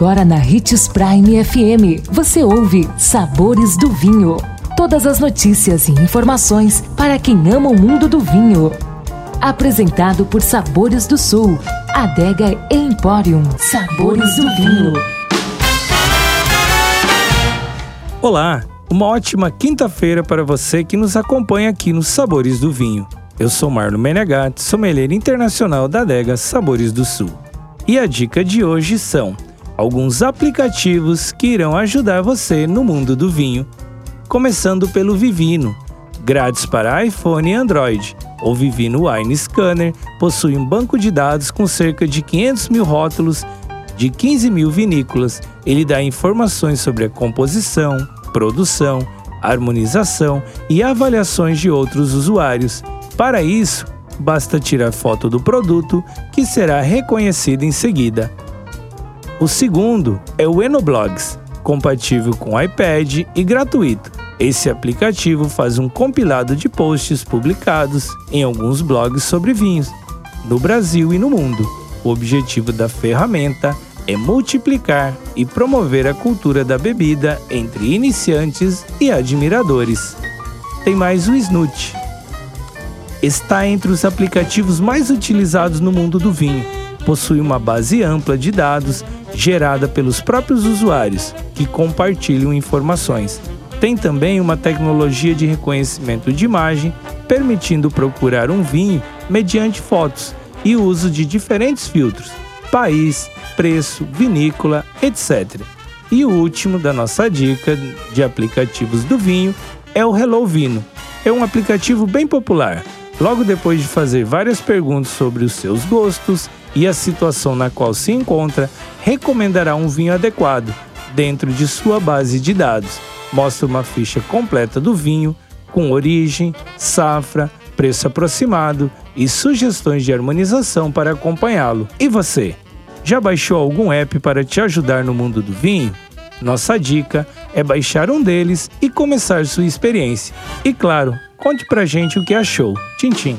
Agora na Ritz Prime FM, você ouve Sabores do Vinho. Todas as notícias e informações para quem ama o mundo do vinho. Apresentado por Sabores do Sul, Adega Emporium. Sabores do Vinho. Olá, uma ótima quinta-feira para você que nos acompanha aqui nos Sabores do Vinho. Eu sou Marlon Menegatti, sommelier internacional da adega Sabores do Sul. E a dica de hoje são alguns aplicativos que irão ajudar você no mundo do vinho. Começando pelo Vivino, grátis para iPhone e Android. O Vivino Wine Scanner possui um banco de dados com cerca de 500 mil rótulos de 15 mil vinícolas. Ele dá informações sobre a composição, produção, harmonização e avaliações de outros usuários. Para isso, basta tirar foto do produto que será reconhecido em seguida. O segundo é o Enoblogs, compatível com iPad e gratuito. Esse aplicativo faz um compilado de posts publicados em alguns blogs sobre vinhos, no Brasil e no mundo. O objetivo da ferramenta é multiplicar e promover a cultura da bebida entre iniciantes e admiradores. Tem mais o Snoot. Está entre os aplicativos mais utilizados no mundo do vinho. Possui uma base ampla de dados gerada pelos próprios usuários, que compartilham informações. Tem também uma tecnologia de reconhecimento de imagem, permitindo procurar um vinho mediante fotos e uso de diferentes filtros, país, preço, vinícola, etc. E o último da nossa dica de aplicativos do vinho é o Hello Vino. É um aplicativo bem popular. Logo depois de fazer várias perguntas sobre os seus gostos e a situação na qual se encontra, recomendará um vinho adequado dentro de sua base de dados. Mostra uma ficha completa do vinho, com origem, safra, preço aproximado e sugestões de harmonização para acompanhá-lo. E você? Já baixou algum app para te ajudar no mundo do vinho? Nossa dica é baixar um deles e começar sua experiência. E claro, conte pra gente o que achou. Tchim, tchim